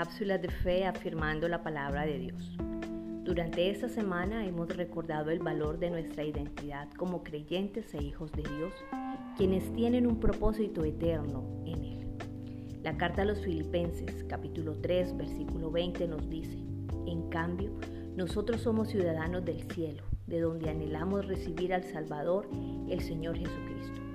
cápsulas de fe afirmando la palabra de Dios. Durante esta semana hemos recordado el valor de nuestra identidad como creyentes e hijos de Dios, quienes tienen un propósito eterno en Él. La carta a los Filipenses, capítulo 3, versículo 20 nos dice, en cambio, nosotros somos ciudadanos del cielo, de donde anhelamos recibir al Salvador, el Señor Jesucristo.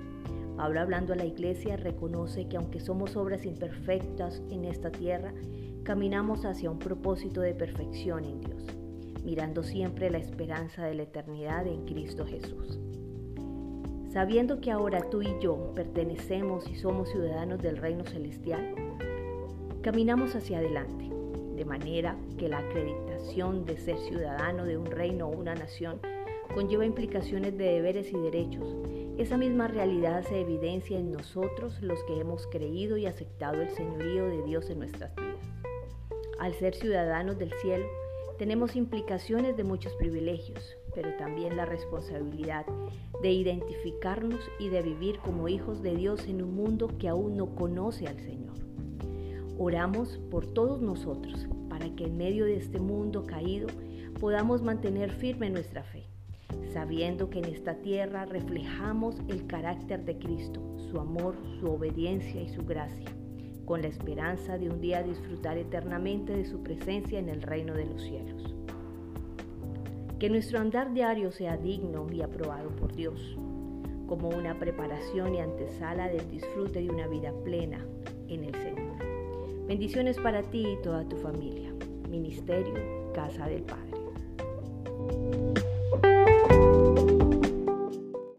Pablo hablando a la iglesia reconoce que aunque somos obras imperfectas en esta tierra, caminamos hacia un propósito de perfección en Dios, mirando siempre la esperanza de la eternidad en Cristo Jesús. Sabiendo que ahora tú y yo pertenecemos y somos ciudadanos del reino celestial, caminamos hacia adelante, de manera que la acreditación de ser ciudadano de un reino o una nación conlleva implicaciones de deberes y derechos esa misma realidad se evidencia en nosotros los que hemos creído y aceptado el señorío de Dios en nuestras vidas. Al ser ciudadanos del cielo, tenemos implicaciones de muchos privilegios, pero también la responsabilidad de identificarnos y de vivir como hijos de Dios en un mundo que aún no conoce al Señor. Oramos por todos nosotros para que en medio de este mundo caído podamos mantener firme nuestra fe sabiendo que en esta tierra reflejamos el carácter de Cristo, su amor, su obediencia y su gracia, con la esperanza de un día disfrutar eternamente de su presencia en el reino de los cielos. Que nuestro andar diario sea digno y aprobado por Dios, como una preparación y antesala del disfrute de una vida plena en el Señor. Bendiciones para ti y toda tu familia. Ministerio Casa del Padre.